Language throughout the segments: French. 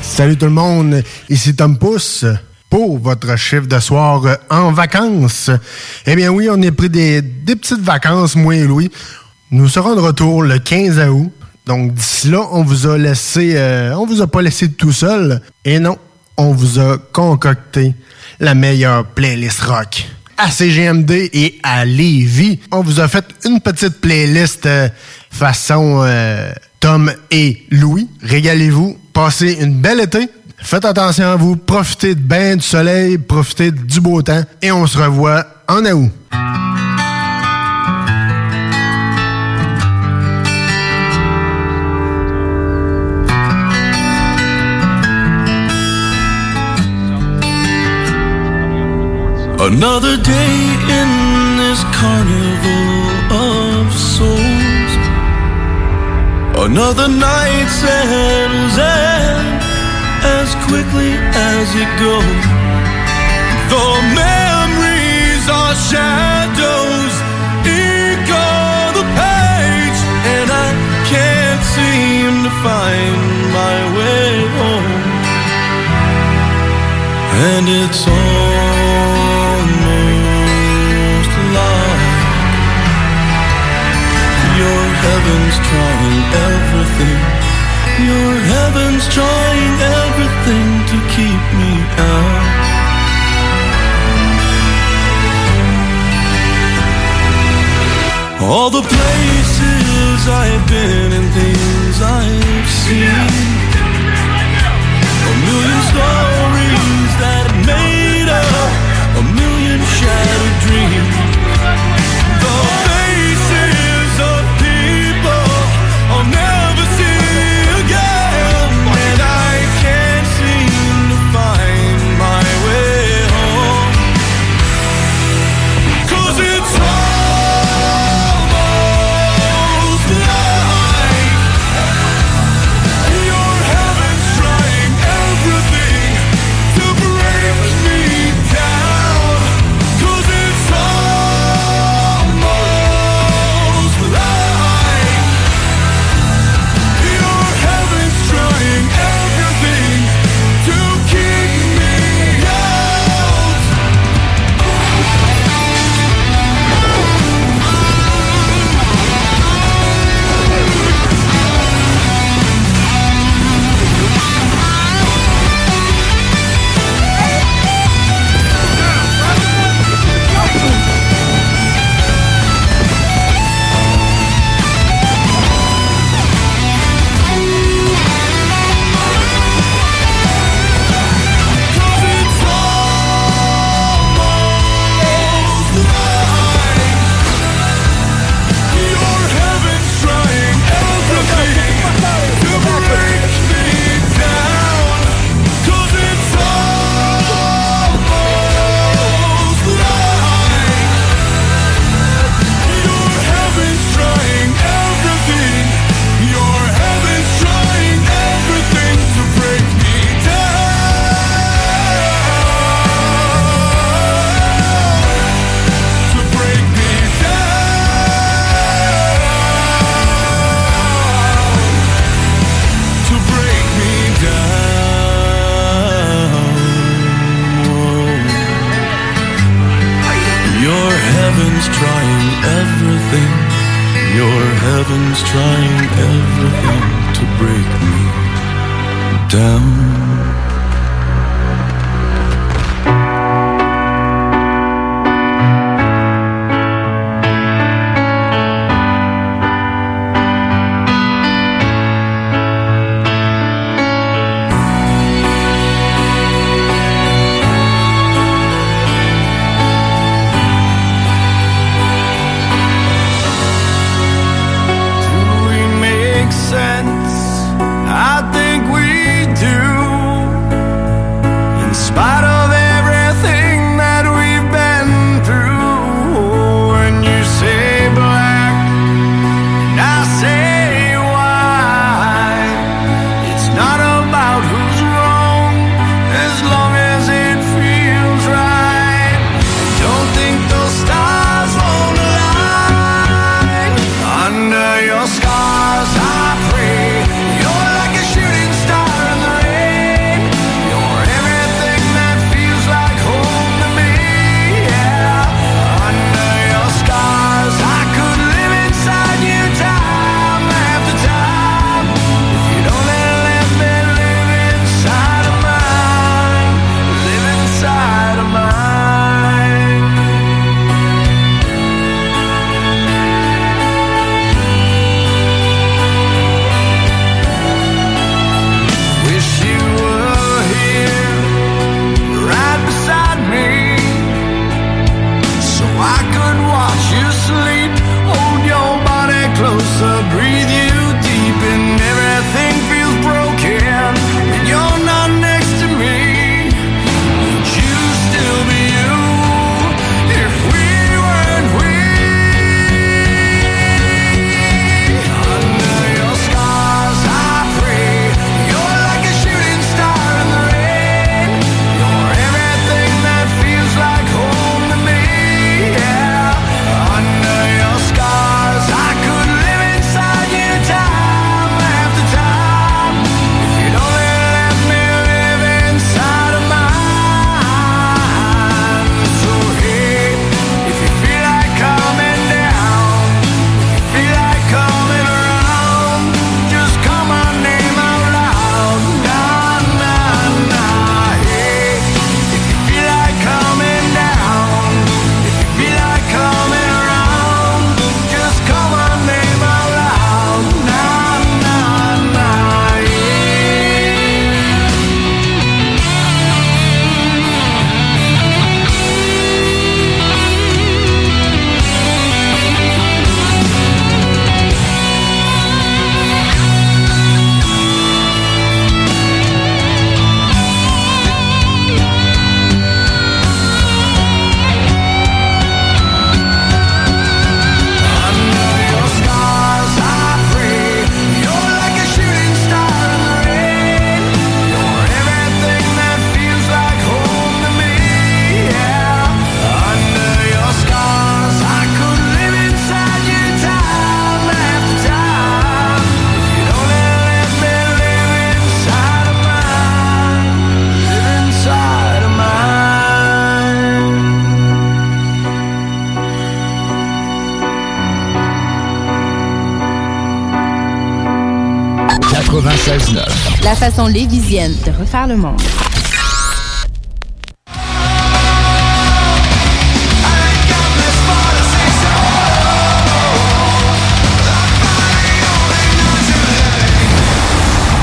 Salut tout le monde, ici Tom Pousse pour votre chiffre de soir en vacances. Eh bien oui, on est pris des, des petites vacances, moi et Louis. Nous serons de retour le 15 août. Donc d'ici là, on vous a laissé, euh, on vous a pas laissé tout seul. Et non, on vous a concocté la meilleure playlist rock à CGMD et à Lévis. On vous a fait une petite playlist euh, façon euh, Tom et Louis. Régalez-vous, passez une belle été. Faites attention à vous, profitez de bain du soleil, profitez du beau temps et on se revoit en août. Another night settles in as quickly as it goes. The memories are shadows, on the page, and I can't seem to find my way home. And it's almost heaven's trying everything. Your heaven's trying everything to keep me out. All the places I've been and things I've seen. A million stories that made up a million shattered dreams. façon lévisienne de refaire le monde.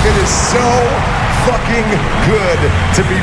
It is so fucking good to be.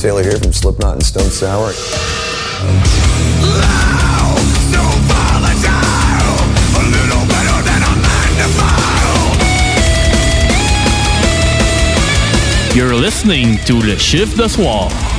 Taylor here from Slipknot and Stone Sour. You're listening to Le Chiffre de Soir.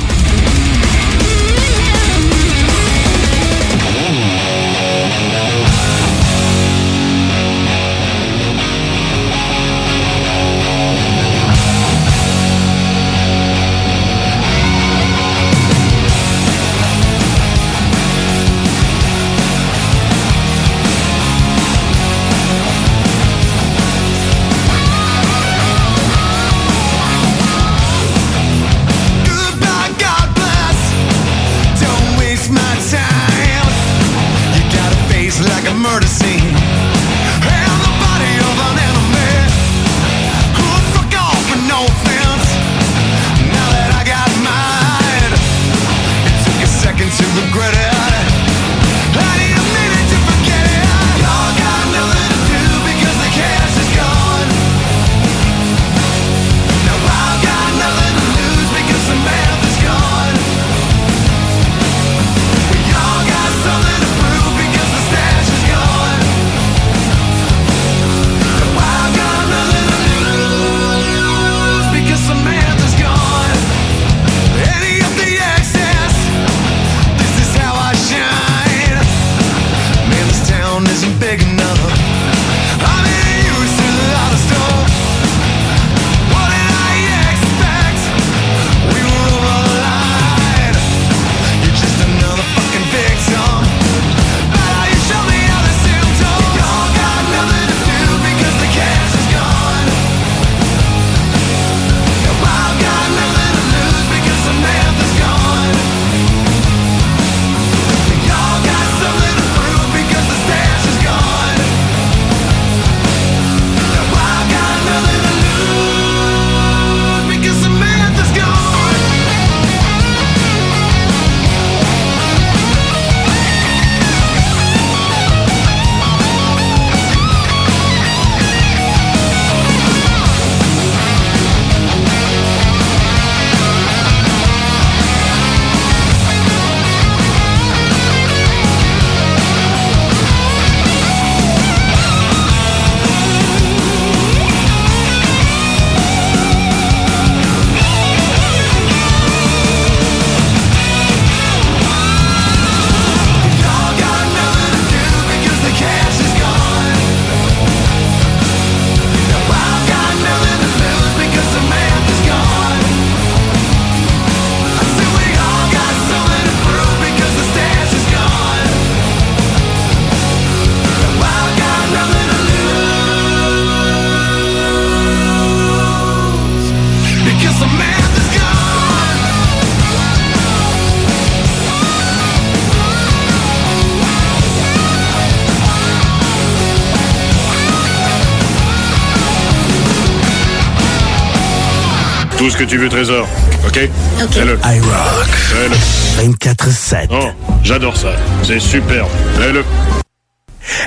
Ce que tu veux, Trésor. OK? OK. Fais-le. iRock. Fais-le. 24-7. Oh, j'adore ça. C'est superbe. Fais-le.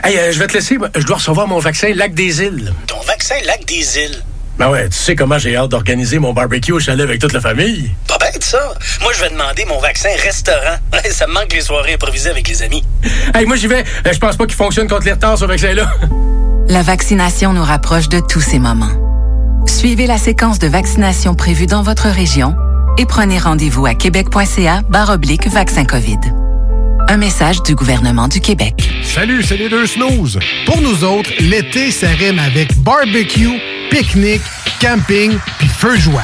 Hey, euh, je vais te laisser. Je dois recevoir mon vaccin Lac des Îles. Ton vaccin Lac des Îles? Ben ouais, tu sais comment j'ai hâte d'organiser mon barbecue au chalet avec toute la famille. Pas bête, ça. Moi, je vais demander mon vaccin restaurant. ça me manque les soirées improvisées avec les amis. Hey, moi j'y vais. Euh, Je pense pas qu'il fonctionne contre les retards, ce vaccin-là. La vaccination nous rapproche de tous ces moments. Suivez la séquence de vaccination prévue dans votre région et prenez rendez-vous à québec.ca oblique vaccin COVID. Un message du gouvernement du Québec. Salut, c'est les deux snooze. Pour nous autres, l'été, ça avec barbecue, pique-nique, camping, puis feu joie.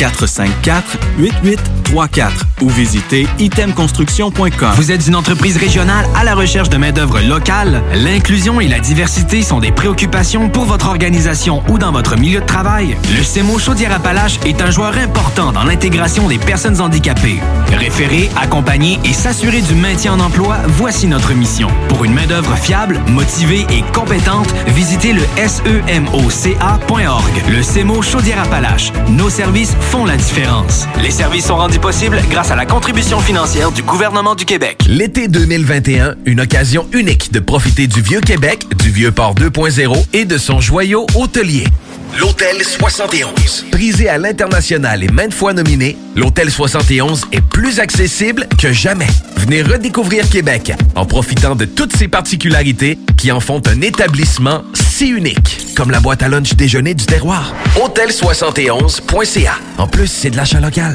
454-8834 ou visitez itemconstruction.com. Vous êtes une entreprise régionale à la recherche de main-d'œuvre locale? L'inclusion et la diversité sont des préoccupations pour votre organisation ou dans votre milieu de travail? Le CEMO Chaudière-Appalaches est un joueur important dans l'intégration des personnes handicapées. Référer, accompagner et s'assurer du maintien en emploi, voici notre mission. Pour une main-d'œuvre fiable, motivée et compétente, visitez le semoca.org. Le CEMO Chaudière-Appalaches. Nos services font la différence. Les services sont rendus possibles grâce à la contribution financière du gouvernement du Québec. L'été 2021, une occasion unique de profiter du Vieux Québec, du Vieux Port 2.0 et de son joyau hôtelier. L'Hôtel 71. Prisé à l'international et maintes fois nominé, l'Hôtel 71 est plus accessible que jamais. Venez redécouvrir Québec en profitant de toutes ses particularités qui en font un établissement si unique, comme la boîte à lunch déjeuner du terroir. Hôtel71.ca. En plus, c'est de l'achat local.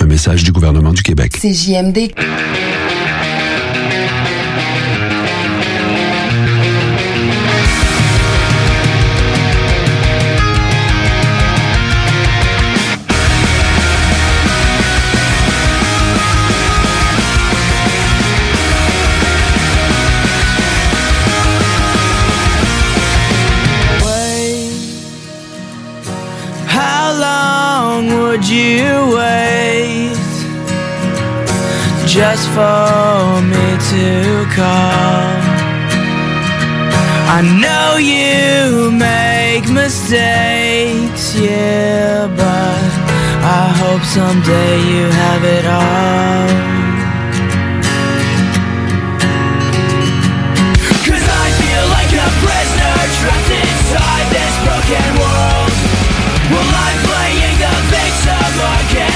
Un message du gouvernement du Québec. C'est JMD. How long would you just for me to call? I know you make mistakes, yeah, but I hope someday you have it all. Cause I feel like a prisoner trapped inside this broken world. Well, I'm playing the victim again,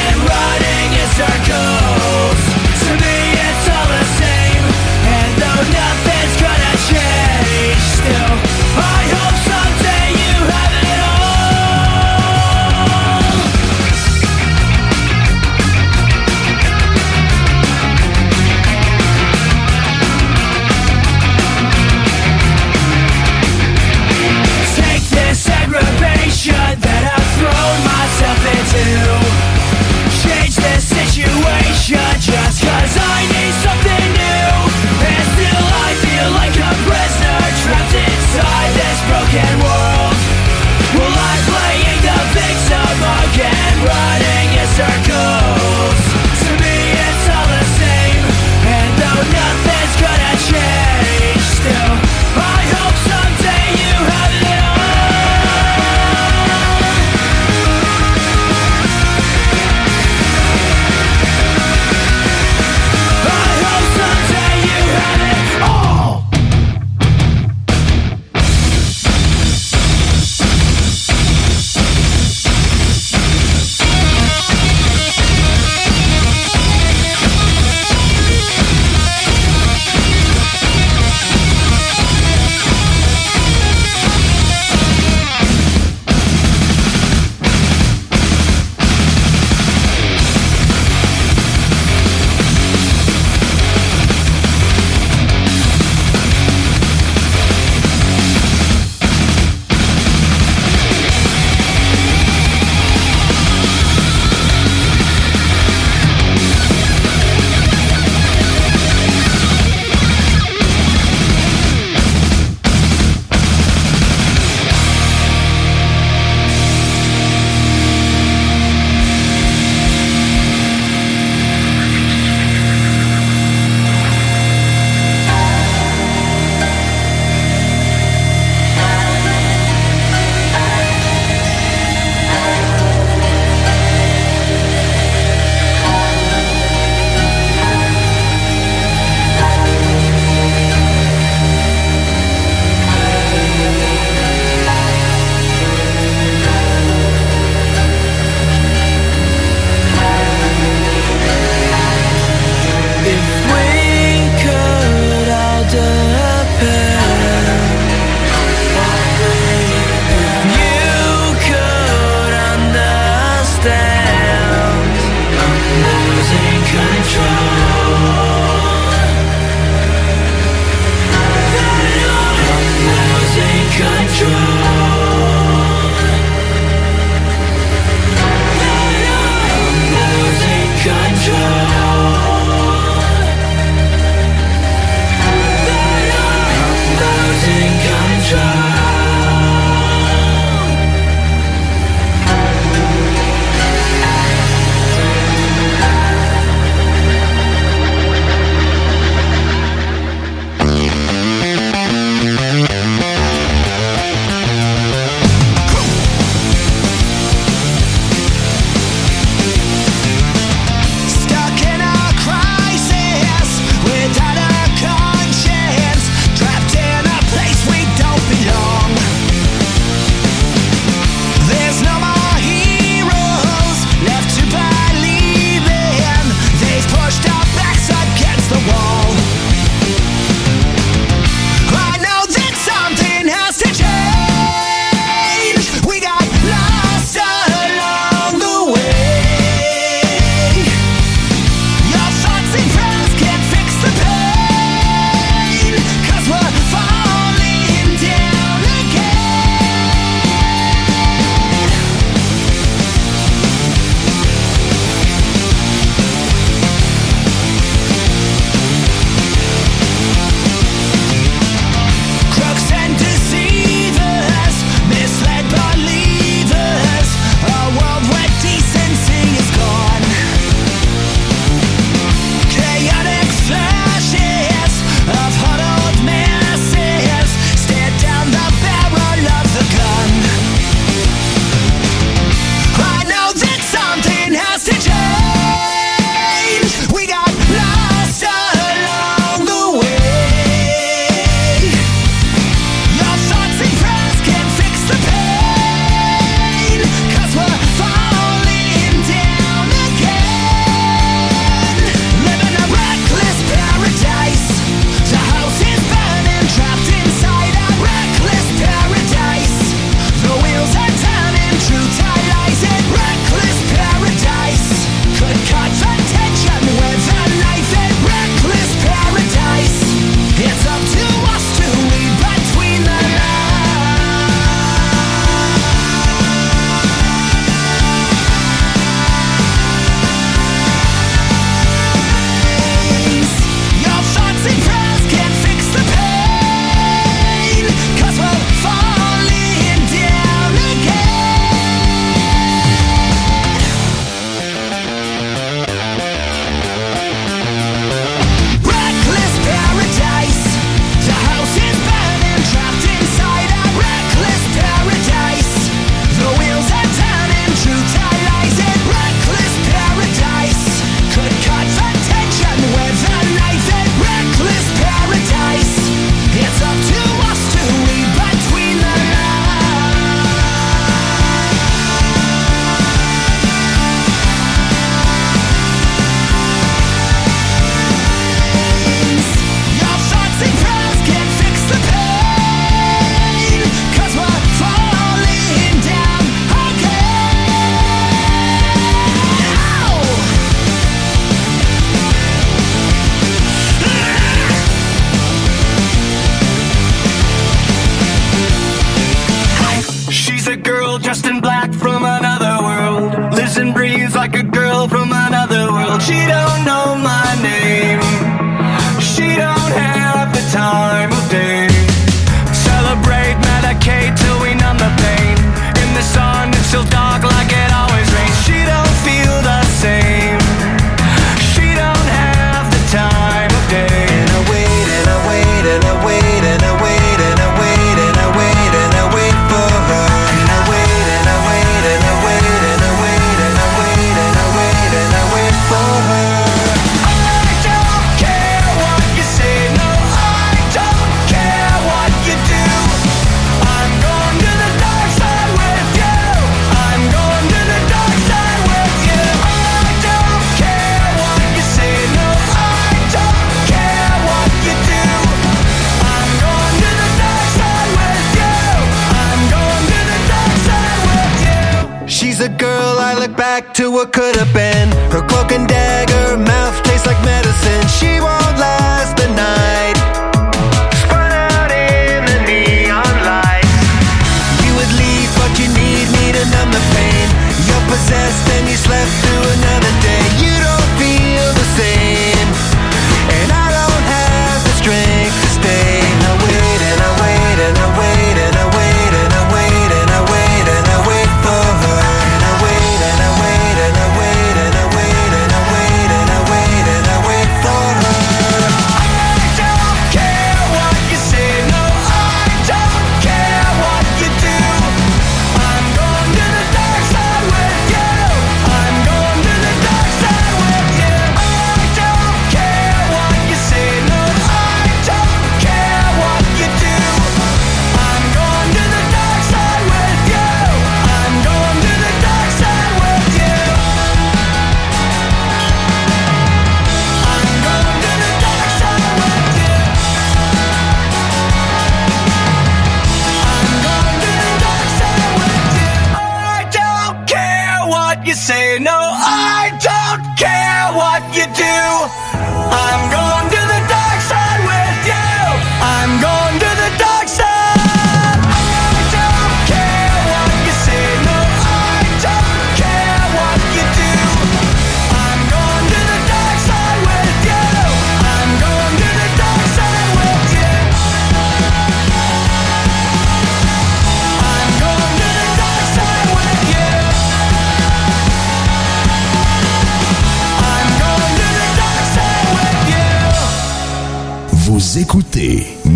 She's a girl I look back to what could have been. Her cloak and dagger mouth tastes like medicine. She won't last the night.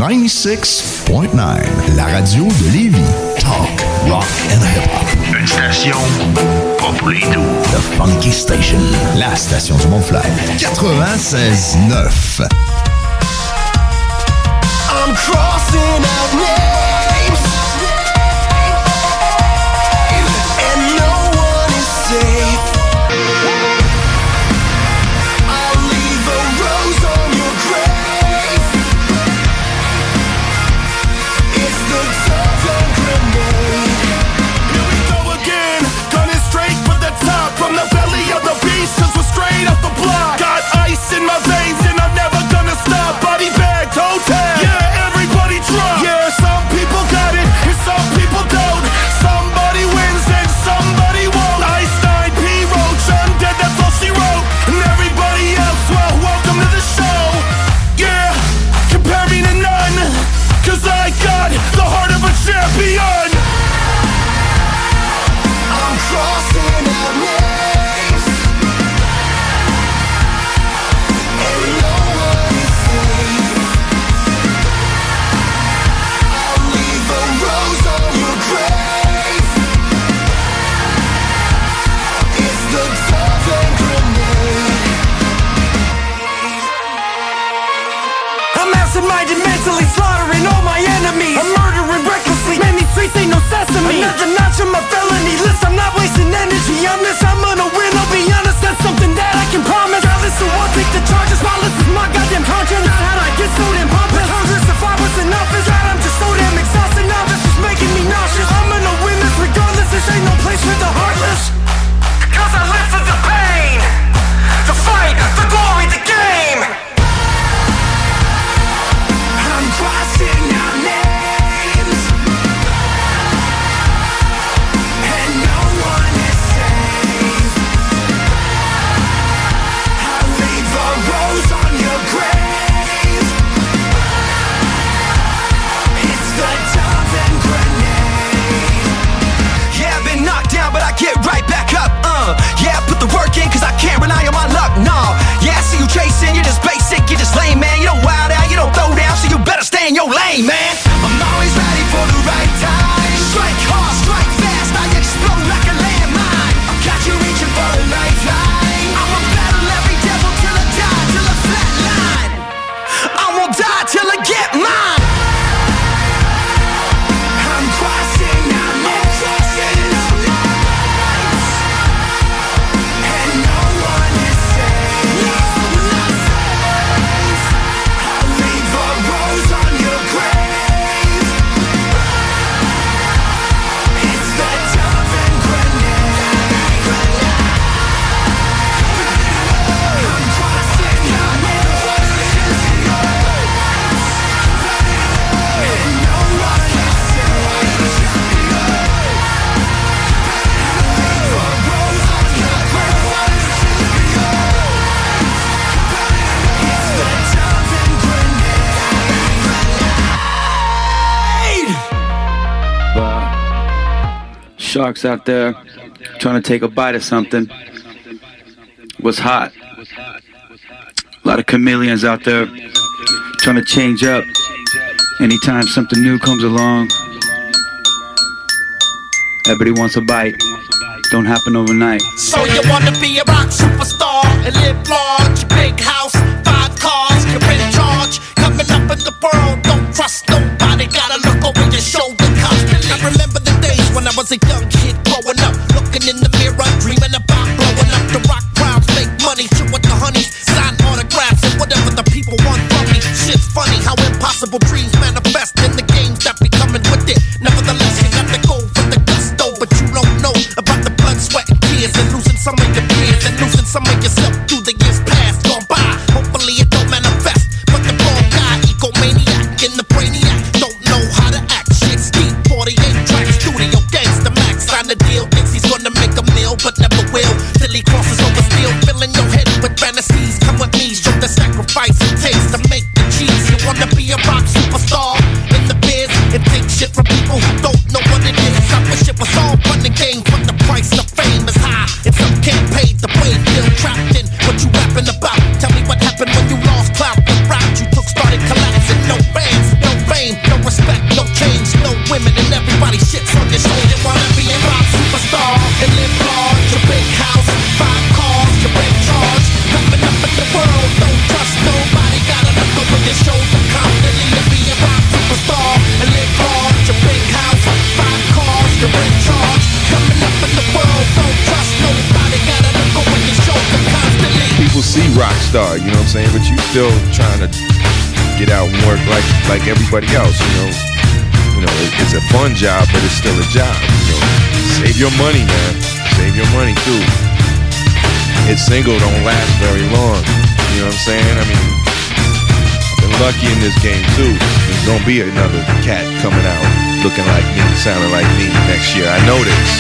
96.9, la radio de Lévis. Talk, rock and hip-hop. Une station pas pour les. The Funky Station, la station du Mont-Flair. 96.9. out there trying to take a bite of something. was hot? A lot of chameleons out there trying to change up anytime something new comes along. Everybody wants a bite. Don't happen overnight. So you wanna be a rock superstar and live large, big was a young kid I'm saying? But you still trying to get out and work like like everybody else, you know. You know, it, it's a fun job, but it's still a job. You know, save your money, man. Save your money too. It's single don't last very long. You know what I'm saying? I mean, I've been lucky in this game too. There's gonna be another cat coming out looking like me, sounding like me next year. I know this.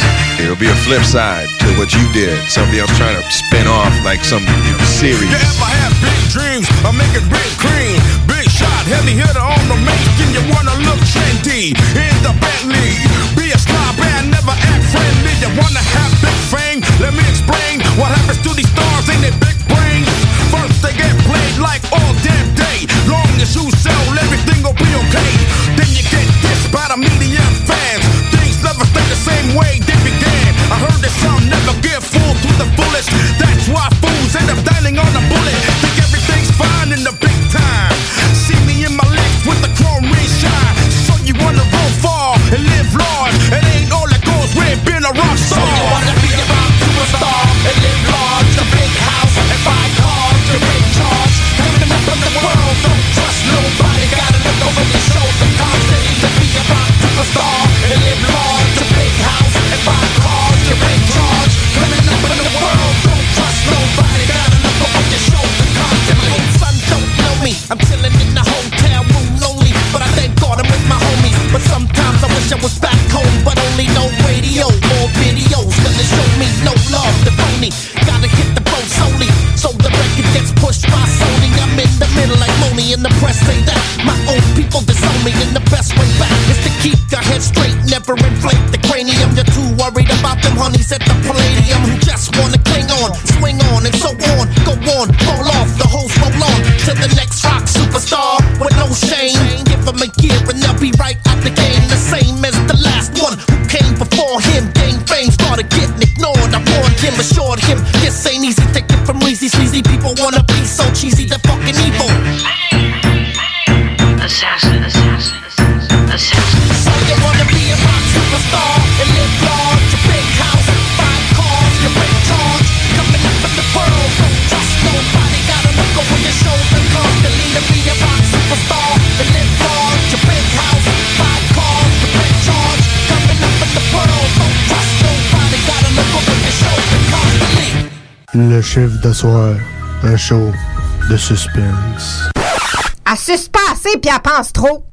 It'll be a flip side what you did. Somebody else trying to spin off like some you know, series. You ever have big dreams of making big cream? Big shot, heavy hitter on the make, and you wanna look trendy in the Bentley. Be a star band, never act friendly. You wanna have big fame? Let me explain what happens to these stars in their big brains. First they get played like all damn day. Long as you sell, everything will be okay. Then you get dissed by the media fans. Things never stay the same way they the fullest. The press say that my own people disown me, and the best way back is to keep your head straight, never inflate the cranium. You're too worried about them honeys at the Palladium who just wanna cling on, swing on, and so on, go on, fall off. The hoes roll on to the next rock superstar with no shame. Give them a year and they'll be right out the game, the same as the last one who came before him. Gained fame, started getting ignored. I warned him, assured him this ain't easy. Take it from easy, sleazy people wanna be so cheesy, they're Le chiffre de soir, un show de suspense. Pas assez puis elle pense trop.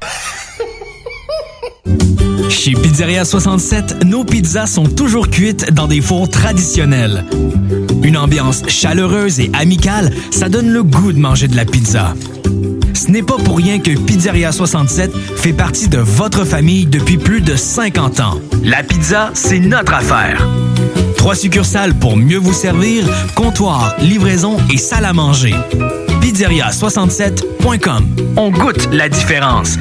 Chez Pizzeria 67, nos pizzas sont toujours cuites dans des fours traditionnels. Une ambiance chaleureuse et amicale, ça donne le goût de manger de la pizza. Ce n'est pas pour rien que Pizzeria 67 fait partie de votre famille depuis plus de 50 ans. La pizza, c'est notre affaire. Trois succursales pour mieux vous servir, comptoir, livraison et salle à manger. Pizzeria67.com. On goûte la différence.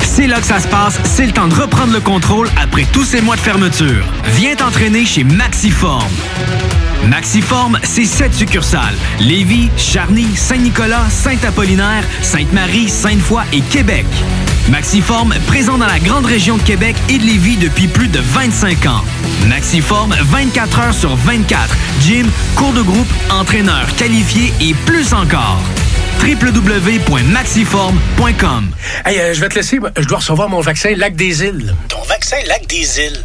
C'est là que ça se passe, c'est le temps de reprendre le contrôle après tous ces mois de fermeture. Viens t'entraîner chez Maxiform. Maxiform, c'est sept succursales. Lévis, Charny, Saint-Nicolas, Saint-Apollinaire, Sainte-Marie, Sainte-Foy et Québec. Maxiform, présent dans la grande région de Québec et de Lévis depuis plus de 25 ans. Maxiform, 24 heures sur 24. Gym, cours de groupe, entraîneur qualifié et plus encore. www.maxiform.com Hey, euh, je vais te laisser. Je dois recevoir mon vaccin Lac des Îles. Ton vaccin Lac des Îles.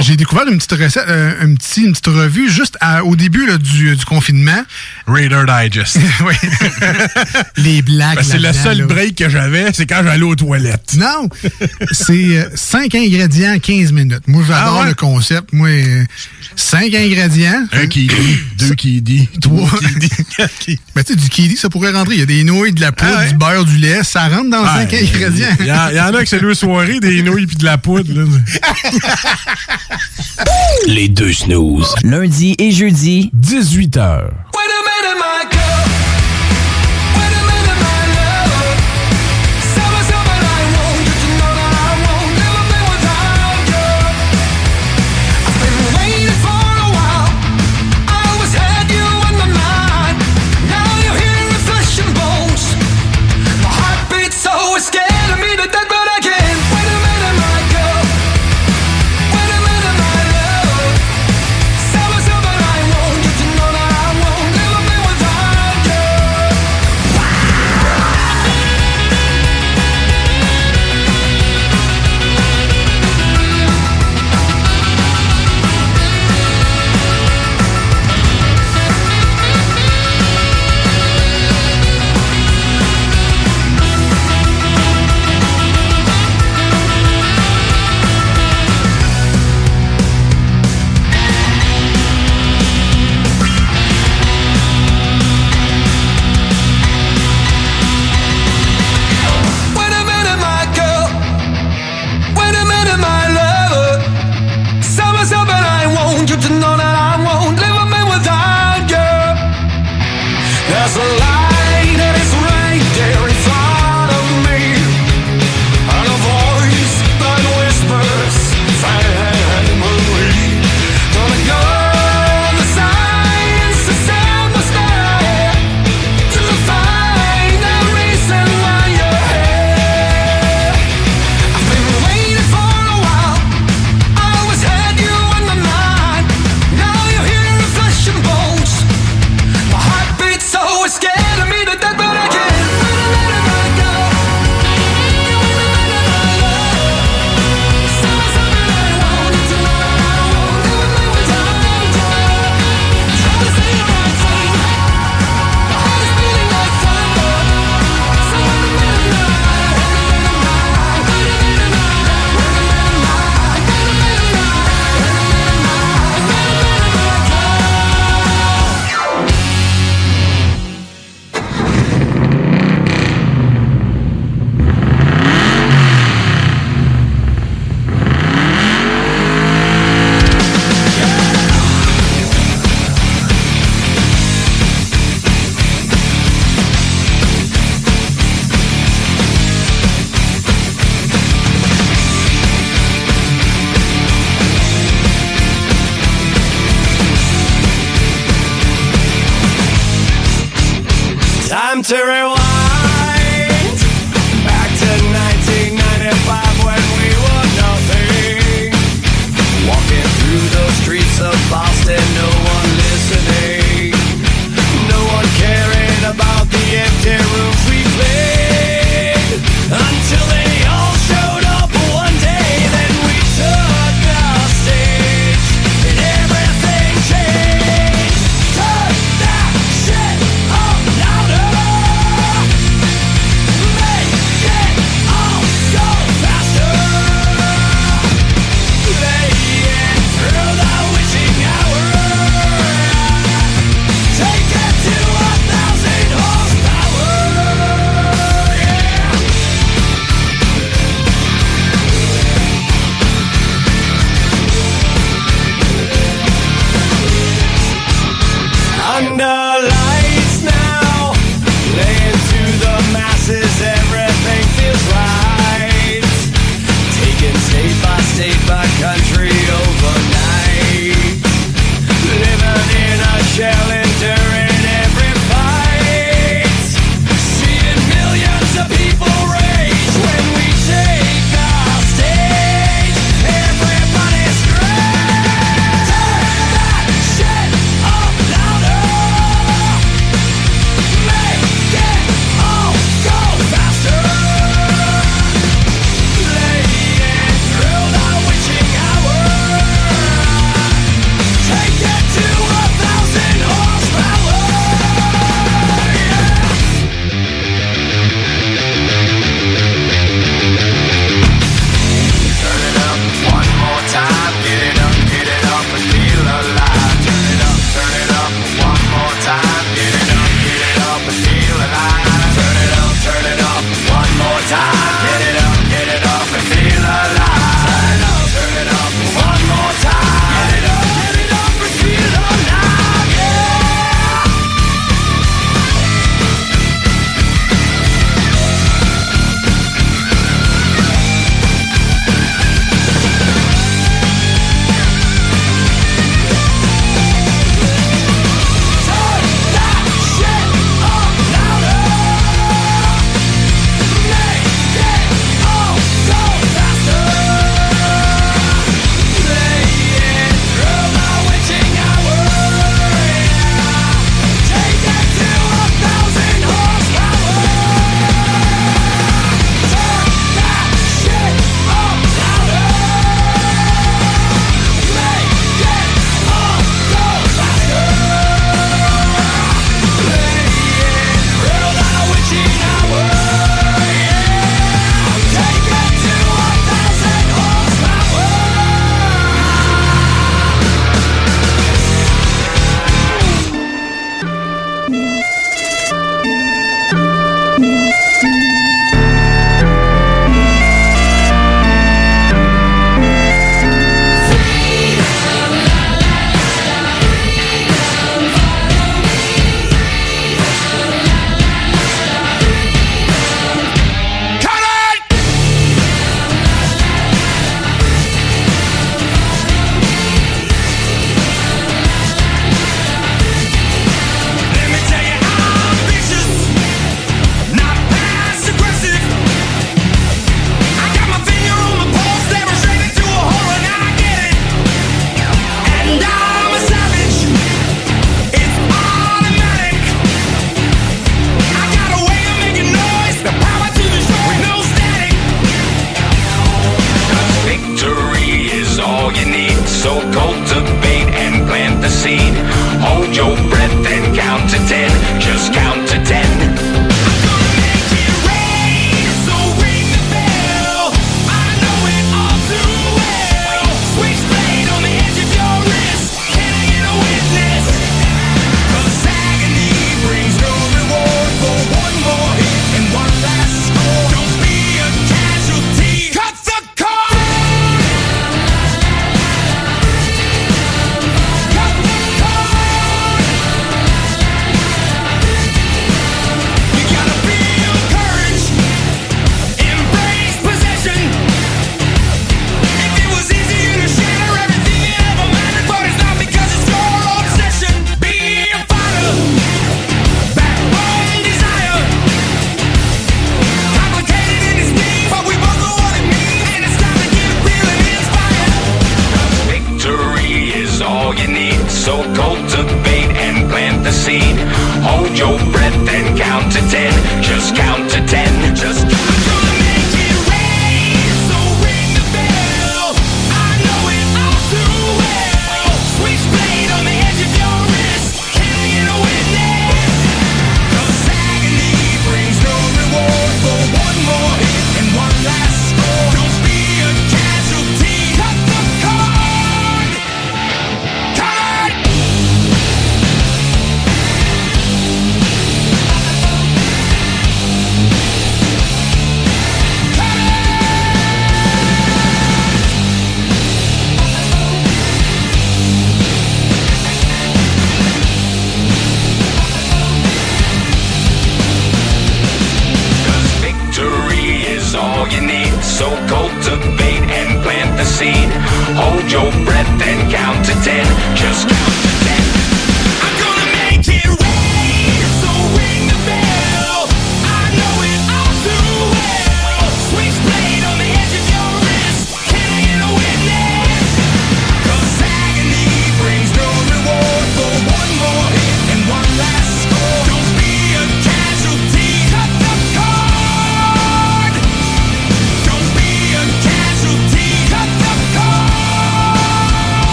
J'ai découvert une petite recette, euh, un petit, une petite revue juste à- au début là, du, du confinement. Raider Digest. oui. Les blagues. Ben, c'est le seul là. break que j'avais, c'est quand j'allais aux toilettes. Non! C'est 5 ingrédients, 15 minutes. Moi, j'adore Ah ouais? le concept. Moi, 5 ingrédients. Un qui dit, deux qui dit, Trois. Ben, tu sais, du kiwi, ça pourrait rentrer. Il y a des nouilles, de la poudre, Ah ouais? du beurre, du lait. Ça rentre dans 5 ingrédients. Il y, en- il y en a que c'est deux soirées, des nouilles puis de la poudre. là. Les deux snooze. Lundi et jeudi, 18h.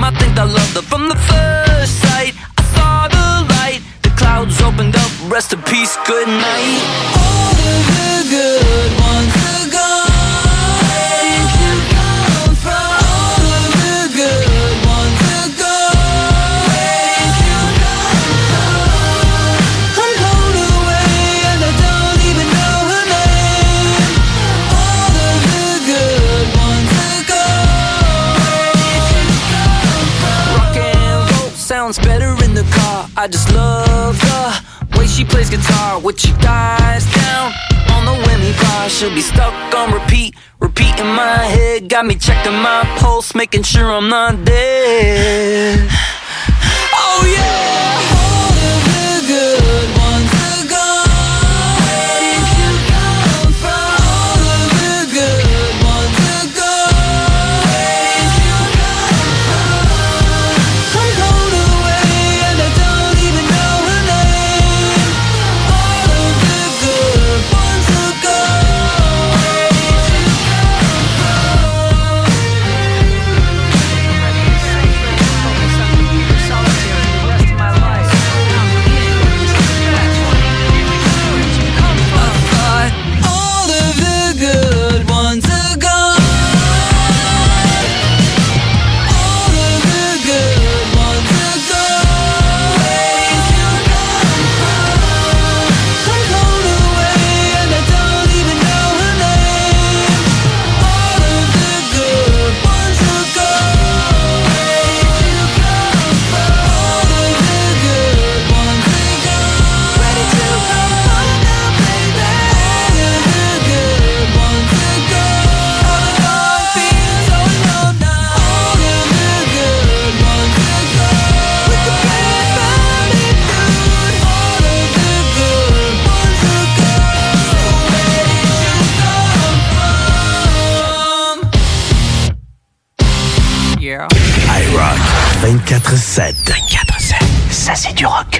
Damn, I think I loved her from the first sight. I saw the light, the clouds opened up. Rest in peace, good night. All of the good I just love the way she plays guitar. with she dies down on the whammy bar, she'll be stuck on repeat. Repeat in my head, got me checking my pulse, making sure I'm not dead. Oh yeah, 24-7. 24-7. Ça, c'est du rock.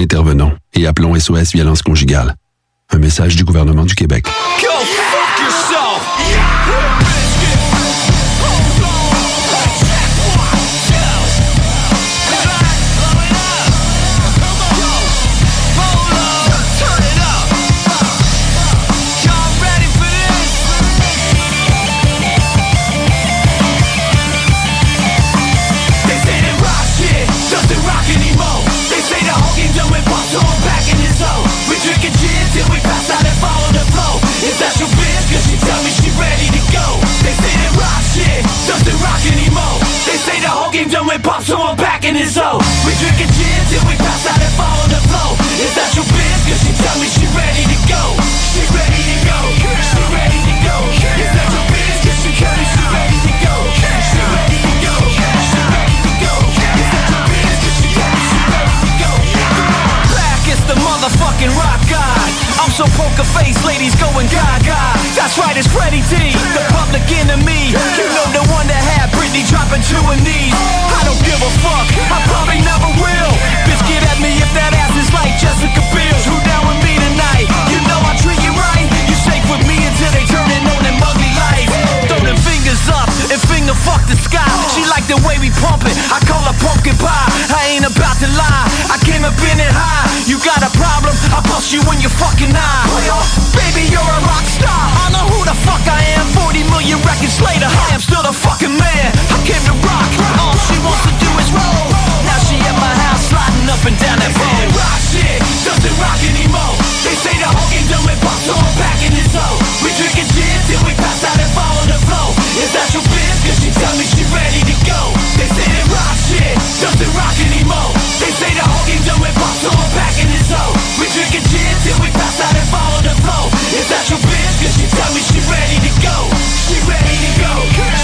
intervenons et appelons SOS Violence Conjugale. Un message du gouvernement du Québec. So I'm back in his zone. We drinking gin till we pass out and fall on the floor. Is that your bitch? Cause she tell me she ready to go. She ready to go. She ready to go. Is that your bitch? Cause she tell me she ready to go. She ready to go. She ready to go. Is that your bitch? Cause she tell me she ready to go. Black is the motherfucking rock so poker face, ladies going gaga. That's right, it's Freddie T, the public enemy. You know the one that had Britney dropping to her knees. I don't give a fuck, I probably never will. Bitch, get at me if that ass is like Jessica Biel's. Who down with me tonight? You know I treat you right. You safe with me until they turn it on them ugly lights. Throw them fingers up finger fuck the sky. She like the way we pump it. I call her pumpkin pie. I ain't about to lie. I came up in it high. You got a problem? I bust you in your fucking eye. Baby, you're a rock star. I know who the fuck I am. 40 million records later, I am still the fucking man. I came to rock. All she wants to do is roll. Now she at my house sliding up and down that pole. rock shit doesn't rock anymore. They say the whole done with pop, so I'm back in his zone. We drinking gin till we pass out and fall on the floor. Is that your bitch? Cause she tell me she ready to go. They say that rock shit doesn't rock anymore. They say the whole game done with pop, so I'm back in his zone. We drinking gin till we pass out and follow the flow Is that your bitch? Cause she tell me she ready to go. She ready to go.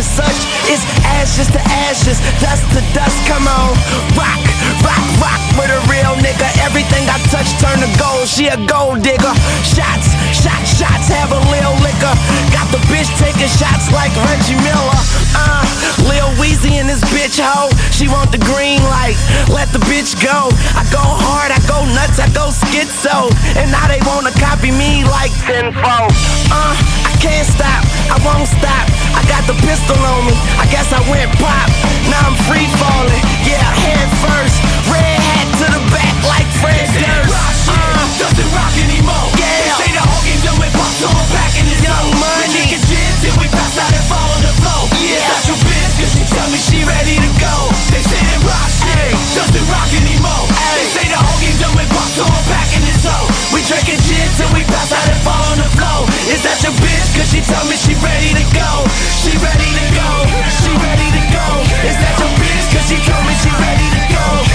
And such and. It's ashes to ashes, dust to dust. Come on, rock, rock, rock with a real nigga. Everything I touch turn to gold. She a gold digger. Shots, shots, shots. Have a lil liquor. Got the bitch taking shots like Reggie Miller. Uh, Lil Weezy in this bitch hoe. She want the green light. Let the bitch go. I go hard, I go nuts, I go schizo. And now they wanna copy me like tenfold. Uh, I can't stop, I won't stop. Got the pistol on me. I guess I went pop. Now I'm free falling. Yeah, head first. Red hat to the back like Fred They say that Durst. Uh, doesn't rock anymore. Yeah. They say the whole game done with pop, so I'm back in his Young. Money. We drinking gin till we pass out and fall on the floor. Yeah. Is that your bitch? Cause she tell me she ready to go. They say that rock shit doesn't rock anymore. They say the whole till we pop someone back in his hole We drinking gin till we pass out and fall on the floor. Is that your bitch? Cause she told me she ready to go. She ready to go, she ready to go. Is that your bitch? Cause she told me she ready to go.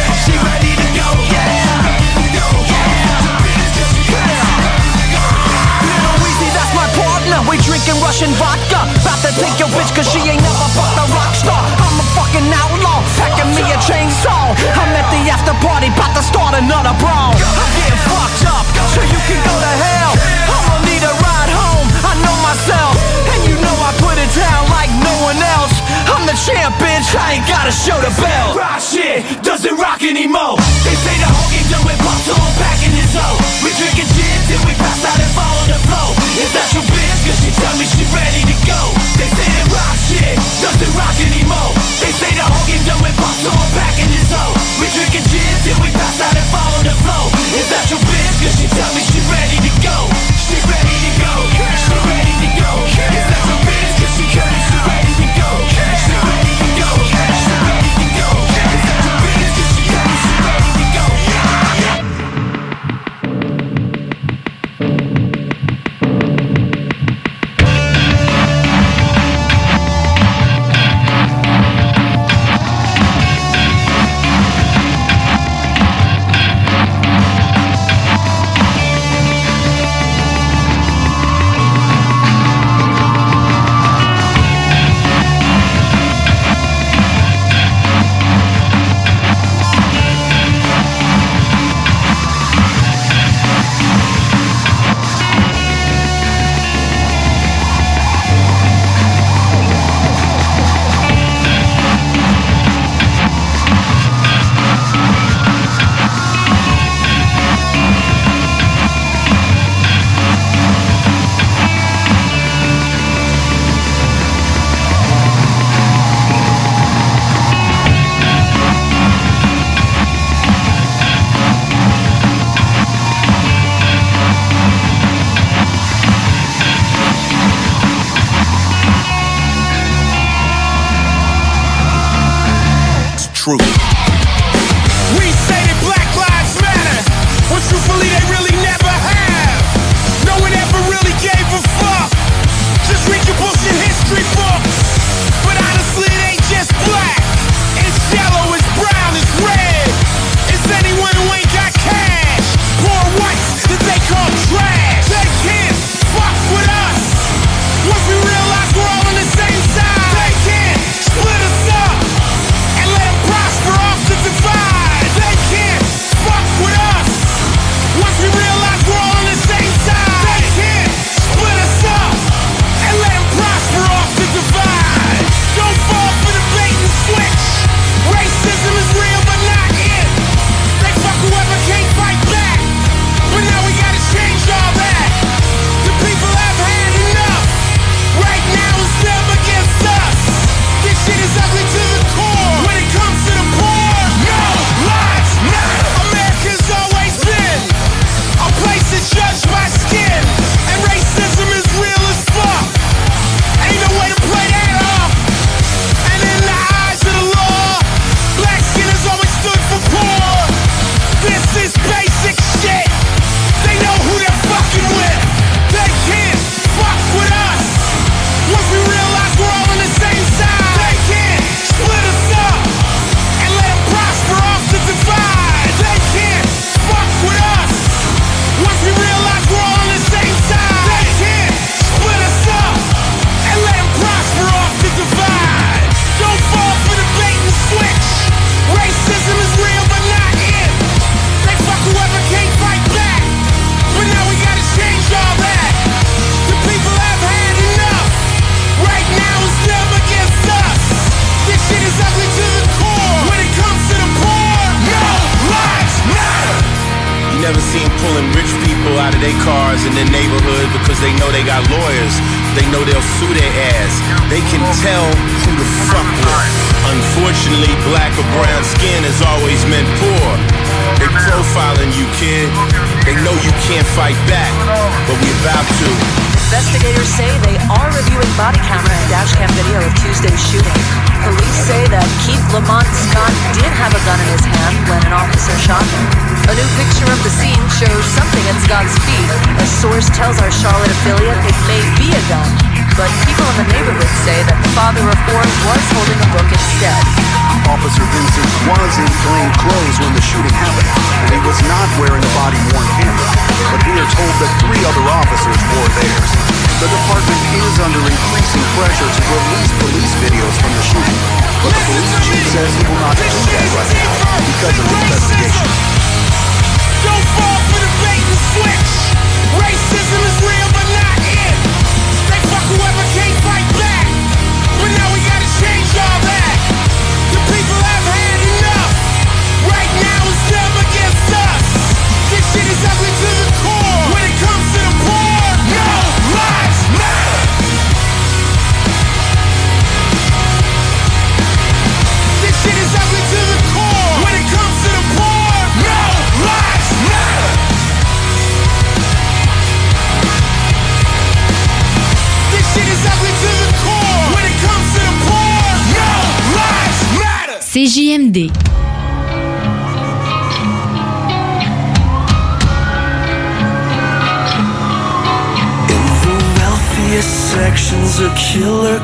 We drinking Russian vodka. About to take your bitch cause she ain't never fucked a rock star. I'm a fucking outlaw, packing me a chainsaw. I'm at the after party, about to start another brawl. I'm getting fucked up, so you can go to hell. I'ma need a ride home, I know myself. And you know I put it down like no one else. I'm the champ, bitch, I ain't gotta show the bell. Rock shit doesn't rock anymore. They say the whole game done with pop, so I'm packing this hoe. We drinking gin till we pass out and fall on the floor. Is that your bitch? Cause she tell me she ready to go They say that rock shit doesn't rock anymore They say the whole game done with pop, so I'm back in this hoe We drinking gin till we pass out and fall on the floor Is that your bitch? Cause she tell me she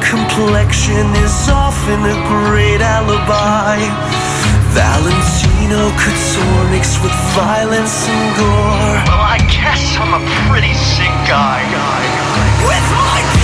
complexion is often a great alibi. Valentino couture mixed with violence and gore. Well, I guess I'm a pretty sick guy. With my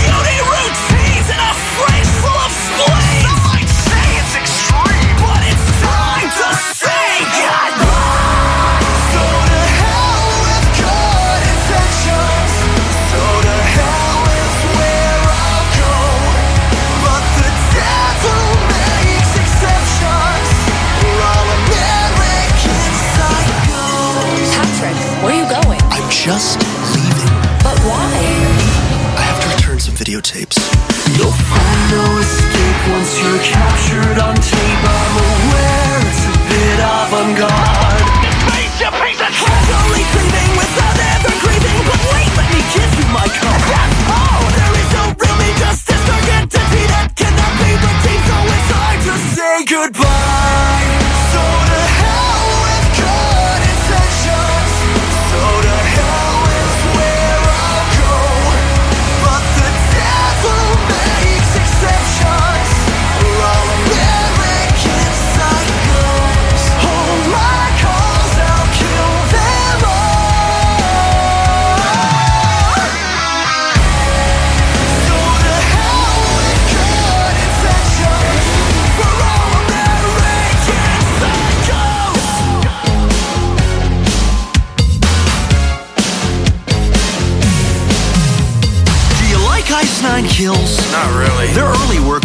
just leaving. But why? I have to return some videotapes. You'll find no escape once you're captured on tape. I'm aware it's a bit avant-garde. Piece of piece of Casually cleaving without ever grieving. But wait, let me give you my card. That's all. There is no real me justice or entity that cannot be redeemed. So it's hard to say goodbye.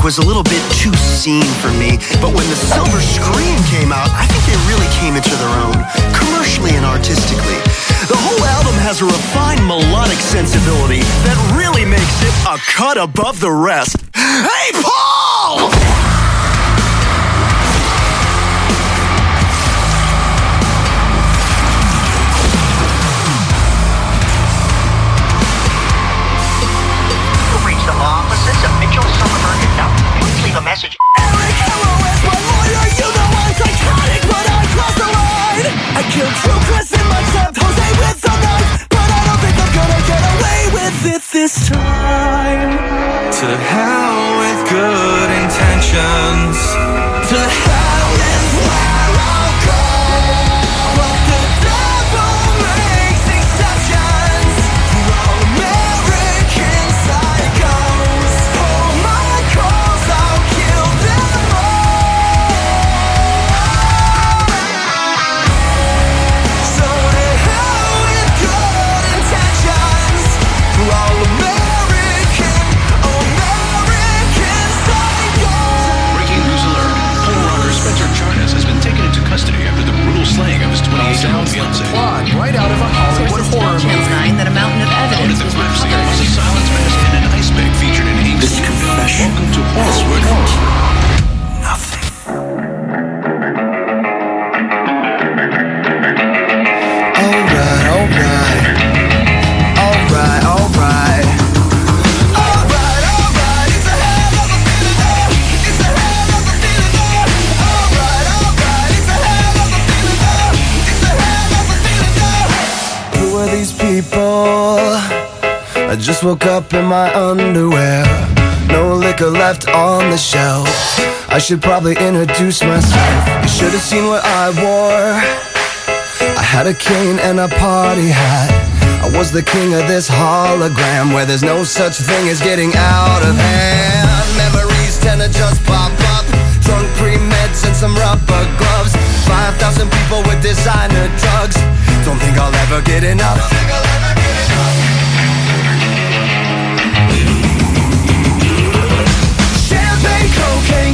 Was a little bit too seen for me, but when the silver screen came out, I think they really came into their own, commercially and artistically. The whole album has a refined melodic sensibility that really makes it a cut above the rest. Hey, Paul! Hell with good intentions. Woke up in my underwear. No liquor left on the shelf. I should probably introduce myself. You should have seen what I wore. I had a cane and a party hat. I was the king of this hologram where there's no such thing as getting out of hand. Memories tend to just pop up. Drunk pre-meds and some rubber gloves. 5,000 people with designer drugs. Don't think I'll ever get enough.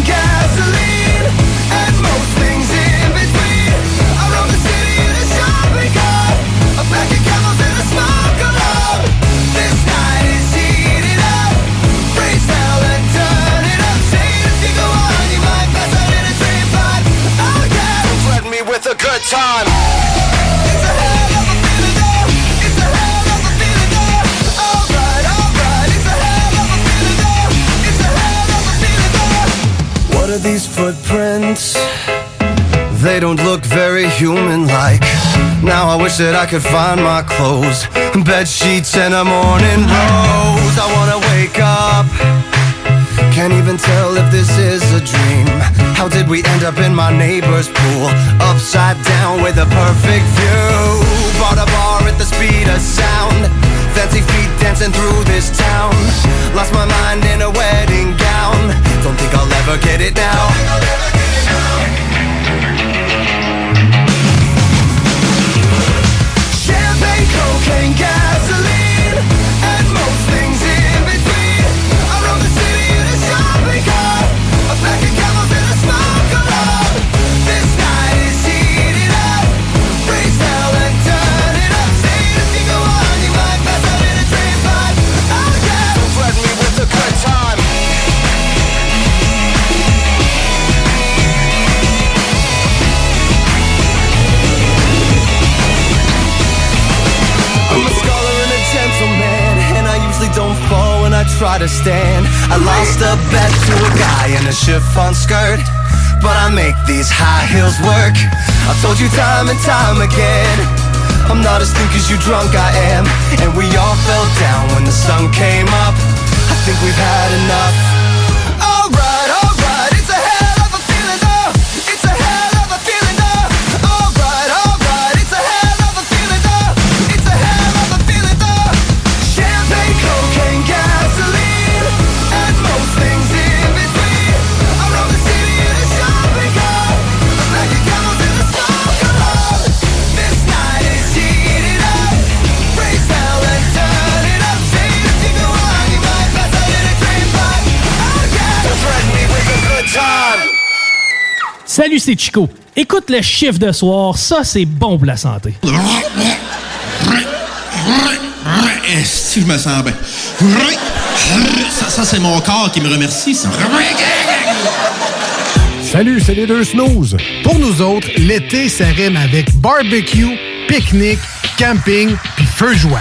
Gasoline, and most things in between. I the city in a shopping cart, a a smoke alarm. This night is up. Raise hell and turn it up. Say if you go on, you might pass out in a. Oh yeah, me with a good time. These footprints? They don't look very human like. Now I wish that I could find my clothes, bed sheets, and a morning rose. I wanna wake up. Can't even tell if this is a dream. How did we end up in my neighbor's pool? Upside down with a perfect view. Bought a bar at the speed of sound. Fancy feet dancing through this town. Lost my mind in a wedding gown. Don't think I'll ever get it now. Champagne, cocaine, gasoline, I try to stand. I lost a bet to a guy in a chiffon skirt, but I make these high heels work. I've told you time and time again. I'm not as thick as you drunk I am And we all fell down when the sun came up I think we've had enough Salut, c'est Chico. Écoute le chiffre de soir, ça c'est bon pour la santé. Si je me sens bien? Ça, ça, c'est mon corps qui me remercie. ça. Salut, c'est les deux snooze. Pour nous autres, l'été, ça rime avec barbecue, pique-nique, camping, puis feu de joie.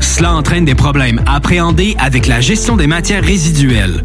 Cela entraîne des problèmes appréhendés avec la gestion des matières résiduelles.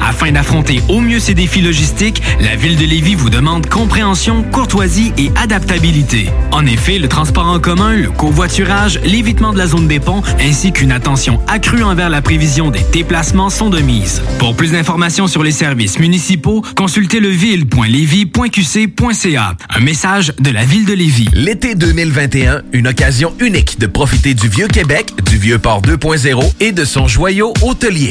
Afin d'affronter au mieux ces défis logistiques, la ville de Lévis vous demande compréhension, courtoisie et adaptabilité. En effet, le transport en commun, le covoiturage, l'évitement de la zone des ponts ainsi qu'une attention accrue envers la prévision des déplacements sont de mise. Pour plus d'informations sur les services municipaux, consultez leville.levy.qc.ca. Un message de la ville de Lévis. L'été 2021, une occasion unique de profiter du vieux Québec, du vieux port 2.0 et de son joyau hôtelier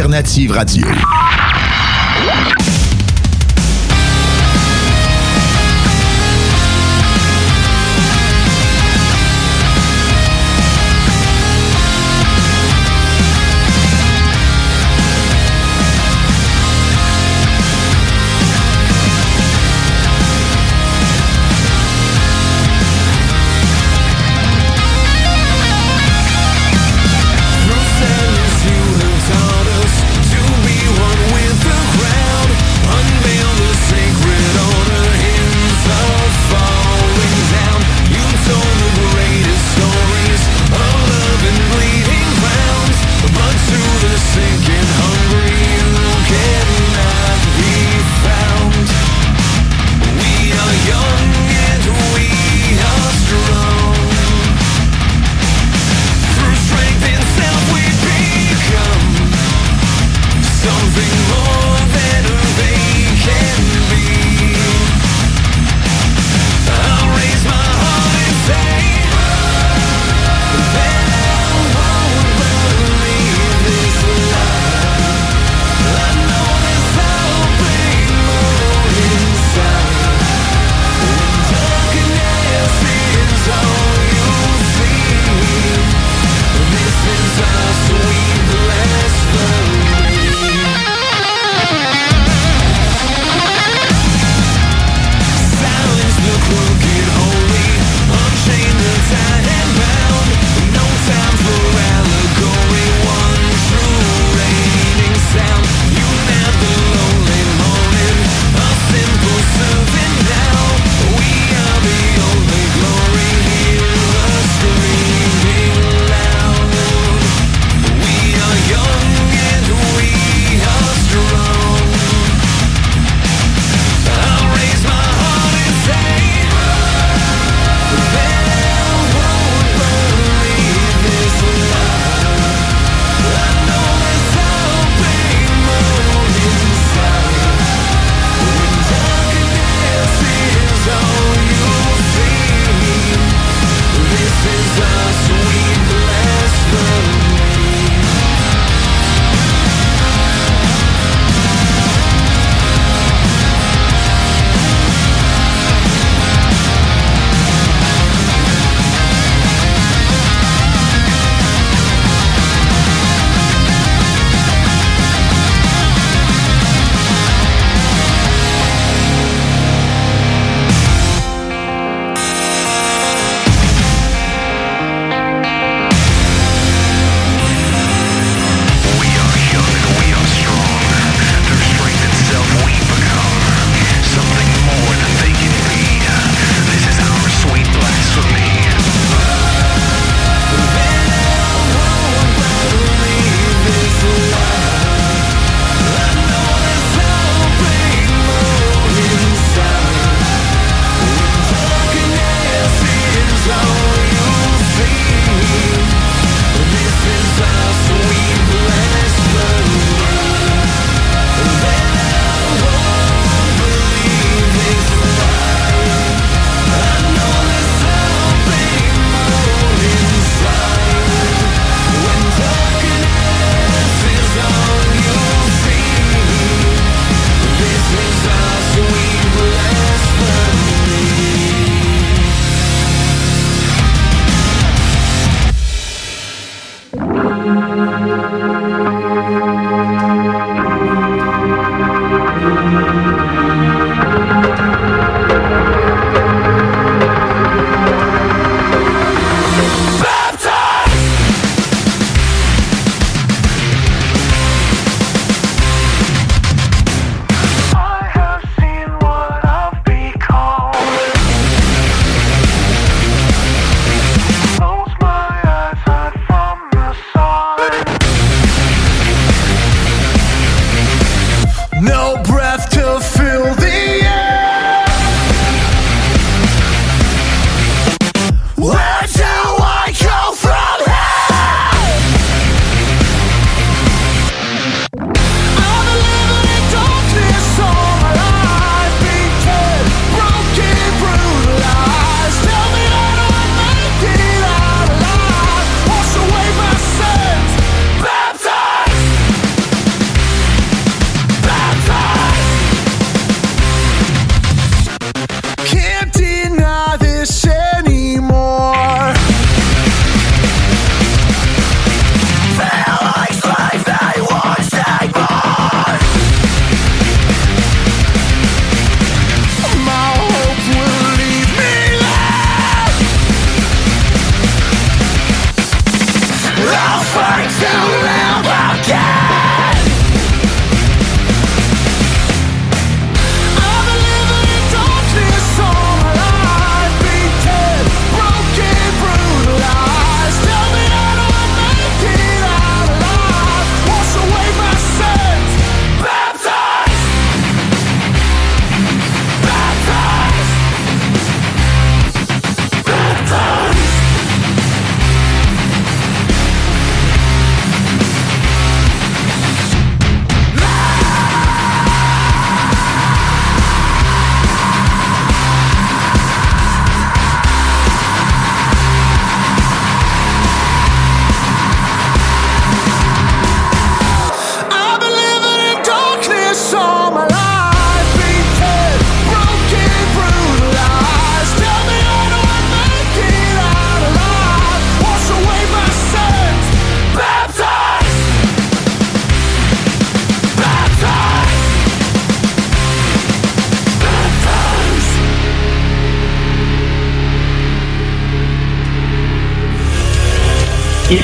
Sérieux. L'Alternative Radio.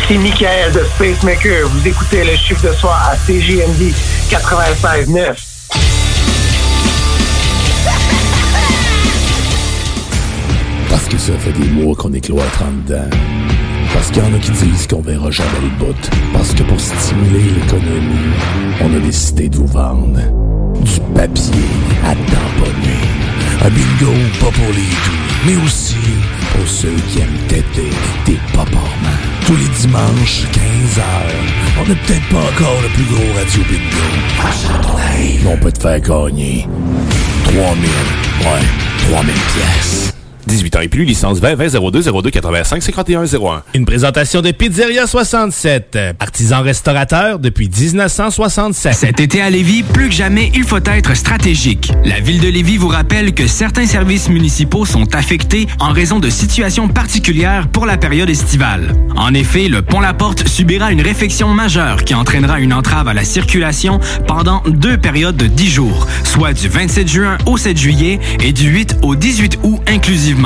Ici Michael de Spacemaker. Vous écoutez le chiffre de soir à CJMD 96.9. Parce que ça fait des mois qu'on est cloître en dedans. Parce qu'il y en a qui disent qu'on verra jamais le bout. Parce que pour stimuler l'économie, on a décidé de vous vendre du papier à tamponner. Un bingo pas pour les doux, mais aussi pour ceux qui aiment têter des paparmans. Tous les dimanches, 15h, on n'est peut-être pas encore le plus gros radio bingo. Mais on peut te faire gagner 3000, ouais, 3000 pièces. 18 ans et plus, licence 20 20 02 02 85 51 01. Une présentation de Pizzeria 67, artisan restaurateur depuis 1967. Cet été à Lévis, plus que jamais, il faut être stratégique. La ville de Lévis vous rappelle que certains services municipaux sont affectés en raison de situations particulières pour la période estivale. En effet, le pont La Porte subira une réfection majeure qui entraînera une entrave à la circulation pendant deux périodes de 10 jours, soit du 27 juin au 7 juillet et du 8 au 18 août inclusivement.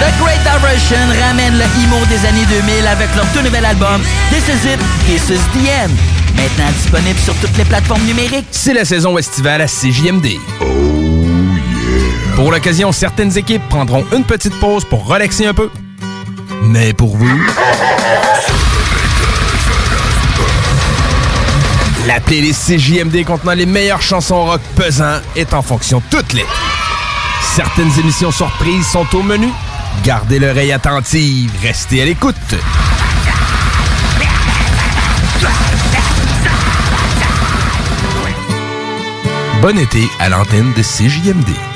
The Great Diversion ramène le emo des années 2000 avec leur tout nouvel album This Is It, This Is The End. Maintenant disponible sur toutes les plateformes numériques. C'est la saison estivale à CJMD. Pour l'occasion, certaines équipes prendront une petite pause pour relaxer un peu. Mais pour vous... La playlist CJMD contenant les meilleures chansons rock pesant est en fonction toute l'été. Certaines émissions surprises sont au menu. Gardez l'oreille attentive, restez à l'écoute. Bon été à l'antenne de CJMD.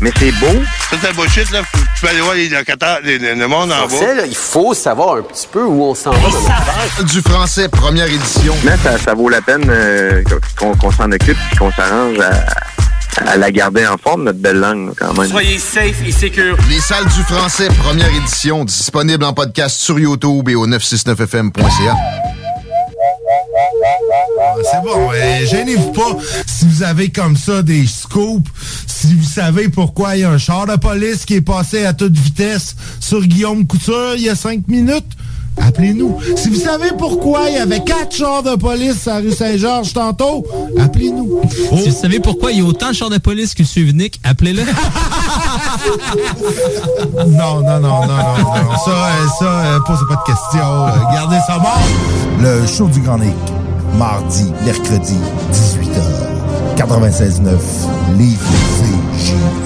mais c'est beau. Ça, c'est de bullshit, là. Tu peux aller voir les locataires, le monde en bas. Français, là, il faut savoir un petit peu où on s'en va dans. Du français, première édition. Mais ça, ça vaut la peine euh, qu'on qu'on s'en occupe et qu'on s'arrange à, à la garder en forme, notre belle langue, quand même. Soyez safe et secure. Les salles du français, première édition, disponible en podcast sur YouTube et au 969fm.ca. C'est bon, euh, gênez-vous pas si vous avez comme ça des scoops, si vous savez pourquoi il y a un char de police qui est passé à toute vitesse sur Guillaume Couture il y a cinq minutes. Appelez-nous. Si vous savez pourquoi il y avait quatre chars de police à rue Saint-Georges tantôt, appelez-nous. Si vous savez pourquoi il y a autant de chars de police que Suivnik, appelez-le. Non, non, non, non, non, non. Ça, euh, ça, euh, posez pas de questions. Gardez ça mort. Le show du Grand Nick, mardi, mercredi, 18h. 96.9, Lévis, CJMD.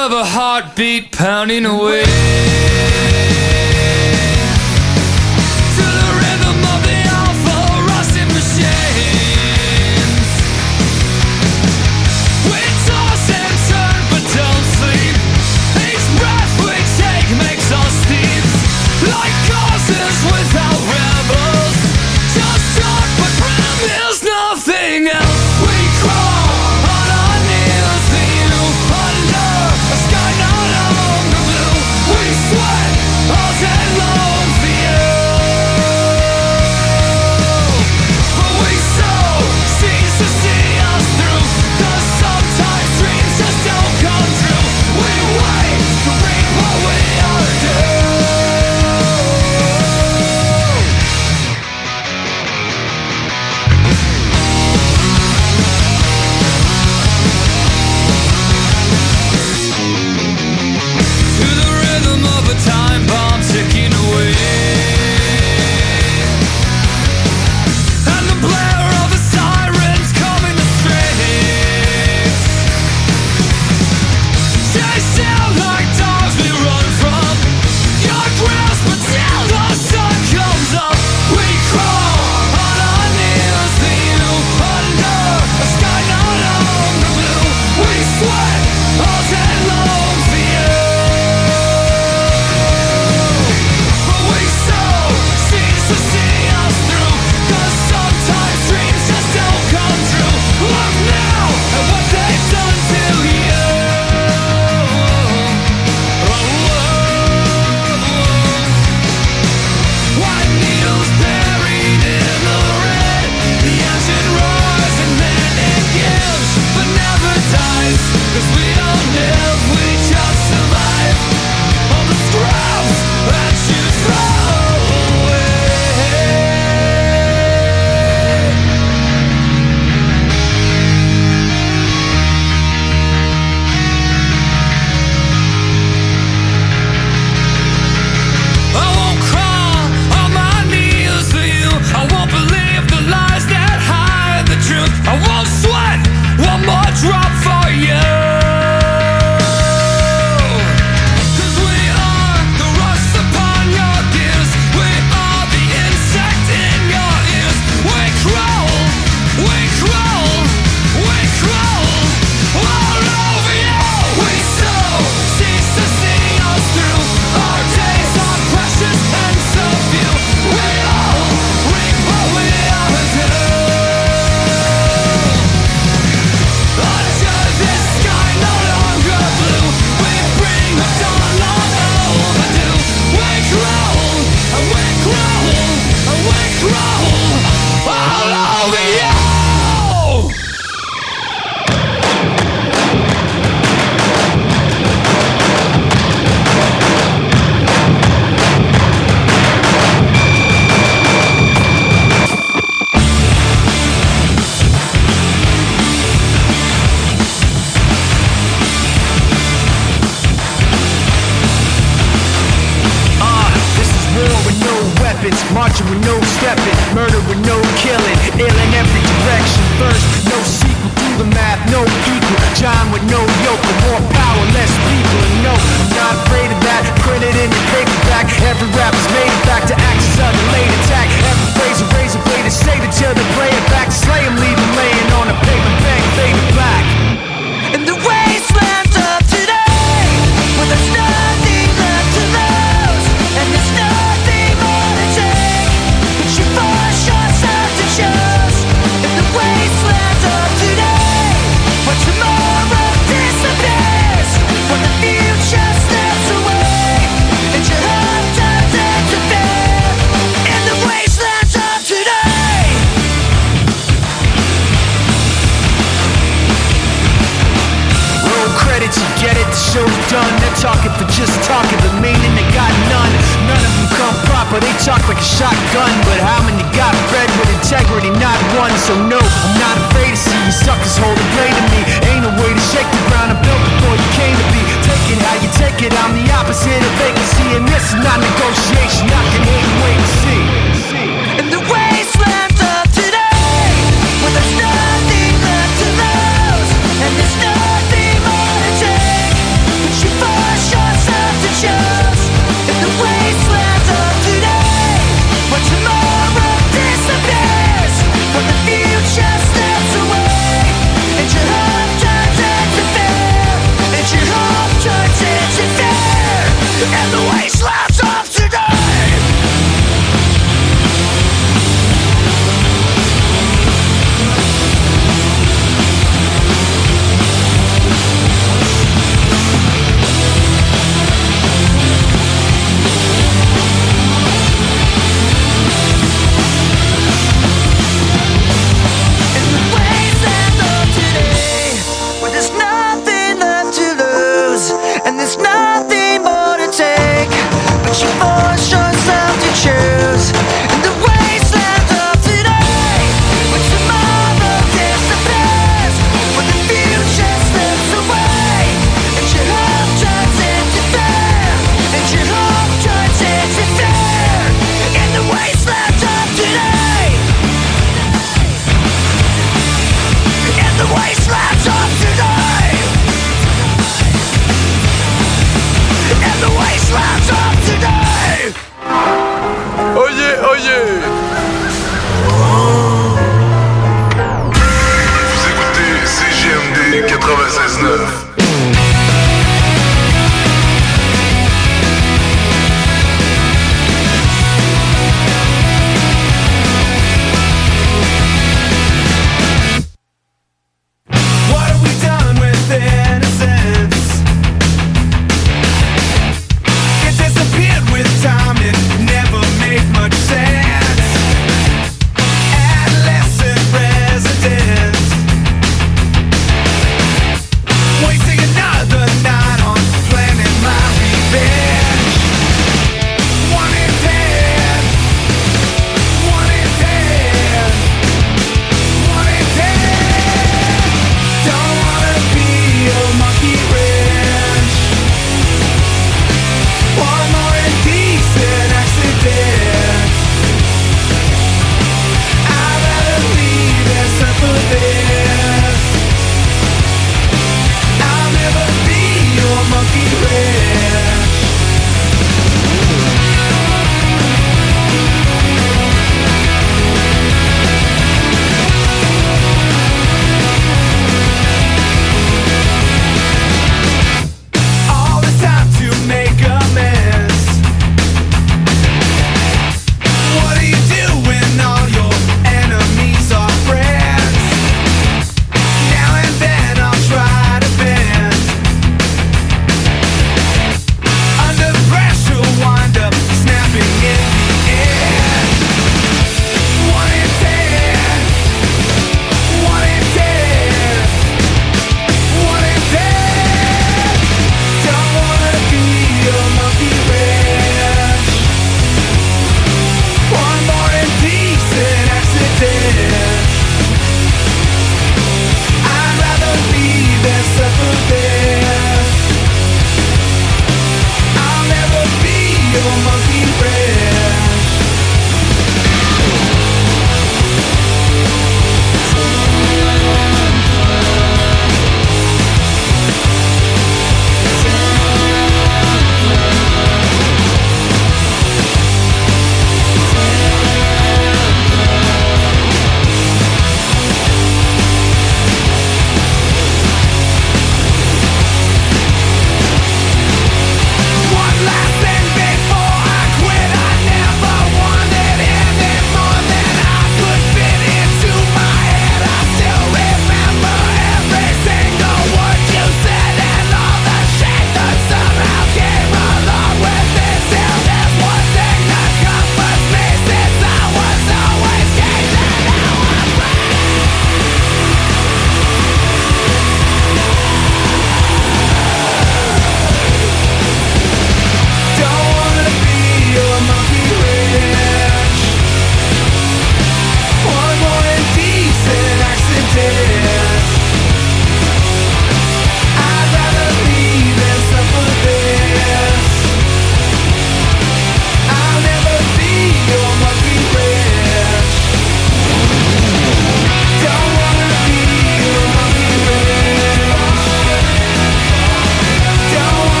Of a heartbeat pounding away.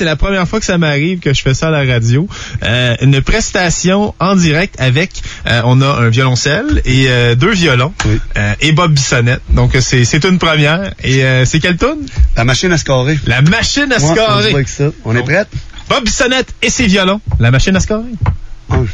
C'est la première fois que ça m'arrive que je fais ça à la radio. Euh, une prestation en direct avec, euh, on a un violoncelle et euh, deux violons euh, et Bob Bissonnette. Donc, c'est c'est une première. Et c'est quelle tune? La machine à scorer. La machine à Ouais, on scorer. ça. On est prête? Bob Bissonnette et ses violons. La machine à scorer. Tous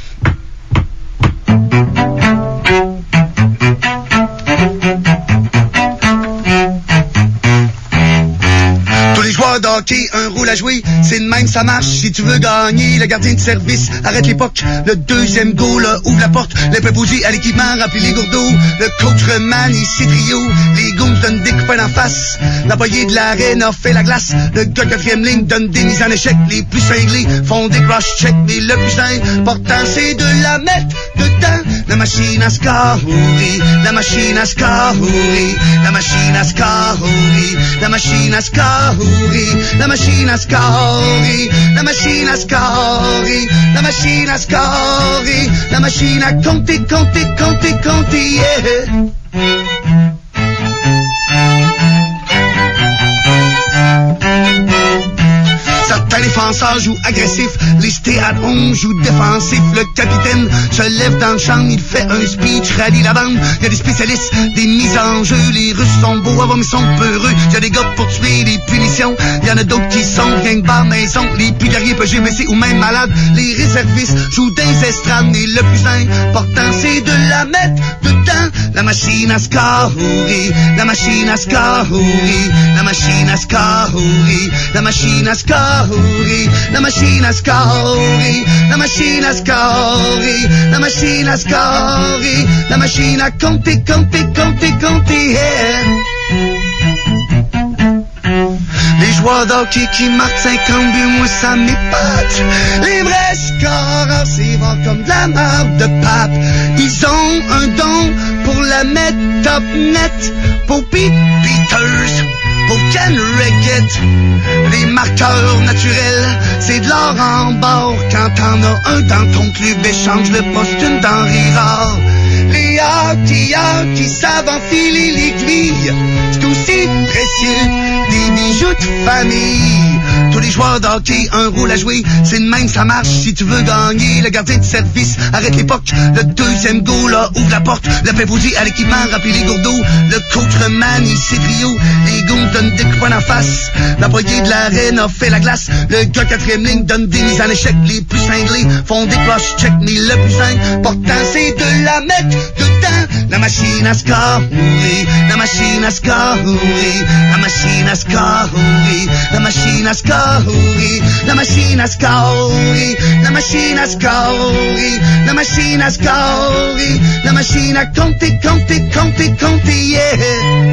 d'hockey, un rôle à jouer, c'est de même ça marche. Si tu veux gagner, le gardien de service arrête l'époque. Le deuxième goal là, ouvre la porte. Les préposés à l'équipement remplit les gourdeaux. Le coach remanie ses trios. Les goons donnent des coups en face. L'employé de l'arène a fait la glace. Le gars quatrième ligne donne des mises en échec. Les plus cinglés font des cross-checks. Mais le plus important, c'est de la mettre dedans. La machine à scorer, la machine à scorer, la machine à scorer, la machine à scorer, la machine à scorer, la machine à scorer, la machine à scorer, la machine à compter, compter, compter, compter, yeah. Certains défenseurs jouent agressif, les stéatons jouent défensif. Le capitaine se lève dans le champ, il fait un speech, rallie la bande. Il y a des spécialistes, des mises en jeu. Les Russes sont beaux à voir, mais sont peureux. Il y a des gars pour tuer, des punitions. Il y en a d'autres qui sont rien que bas maison. Les plus guerriers peuvent GBC ou même malades. Les réservistes jouent des estrades, mais le plus important, c'est de la mettre dedans. La machine à scorer, la machine à scorer, la machine à scorer, la machine à scorer, la machine à scorer, la machine à scorer, la machine à scorer, la machine à compter, compter, compter, compter. yeah. Les joueurs d'hockey qui marquent 50 buts, moi ça m'épate. Les vrais scoreurs, c'est voir comme de la marde de pape. Ils ont un don pour la mettre top net. Pour Pete Peters, pour Ken. Les marqueurs naturels, c'est de l'or en bord. Quand t'en as un dans ton club, échange le poste une denrée rare. Hockeyeurs qui savent enfiler l'aiguille, c'est aussi précieux des bijoux de famille. Tous les joueurs d'hockey, un rôle à jouer, c'est de même ça marche. Si tu veux gagner. Le gardien de service arrête l'époque, le deuxième goal là, ouvre la porte, le préposé à l'équipement remplit les gourdeaux, le coach remanie ses trios, les goons donnent des coups en face, l'employé de l'arène a fait la glace, le gars quatrième ligne donne des mises en échec, les plus cinglés font des cross-checks, mais le plus important c'est de la mettre la machine à scorer, la machine à scorer, la machine à scorer, la machine à scorer, la machine à scorer, la machine à scorer, la machine à scorer, la machine à compter, compter, compter, compter, yeah.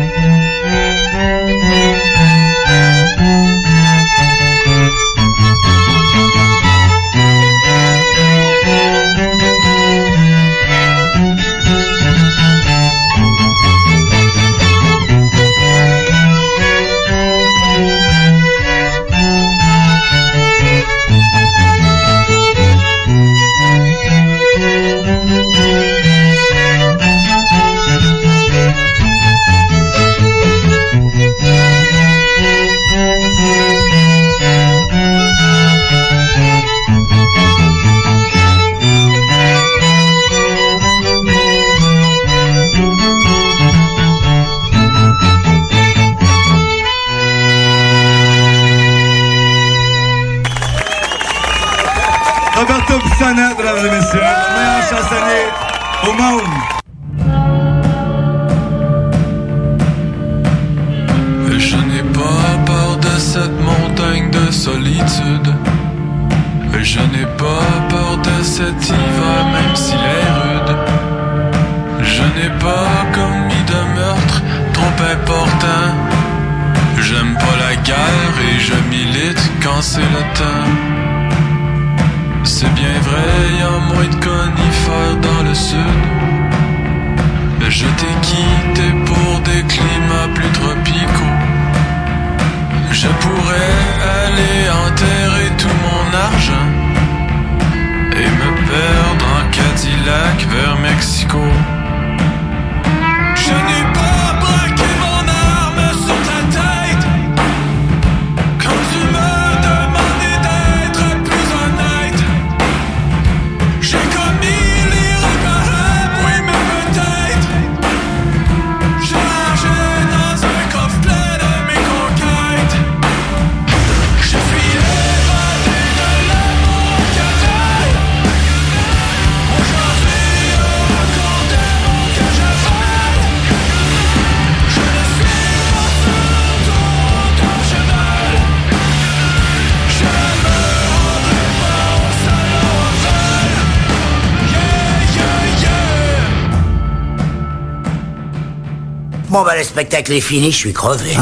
Spectacle est fini, je suis crevé.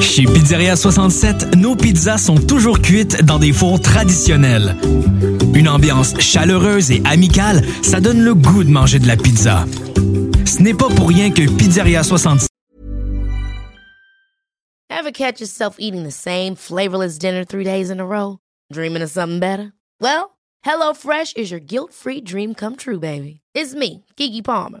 Chez Pizzeria 67, nos pizzas sont toujours cuites dans des fours traditionnels. Une ambiance chaleureuse et amicale, ça donne le goût de manger de la pizza. Ce n'est pas pour rien que Pizzeria 67 Ever catch yourself eating the same flavorless dinner three days in a row? Dreaming of something better? Well, HelloFresh is your guilt-free dream come true, baby. It's me, Kiki Palmer.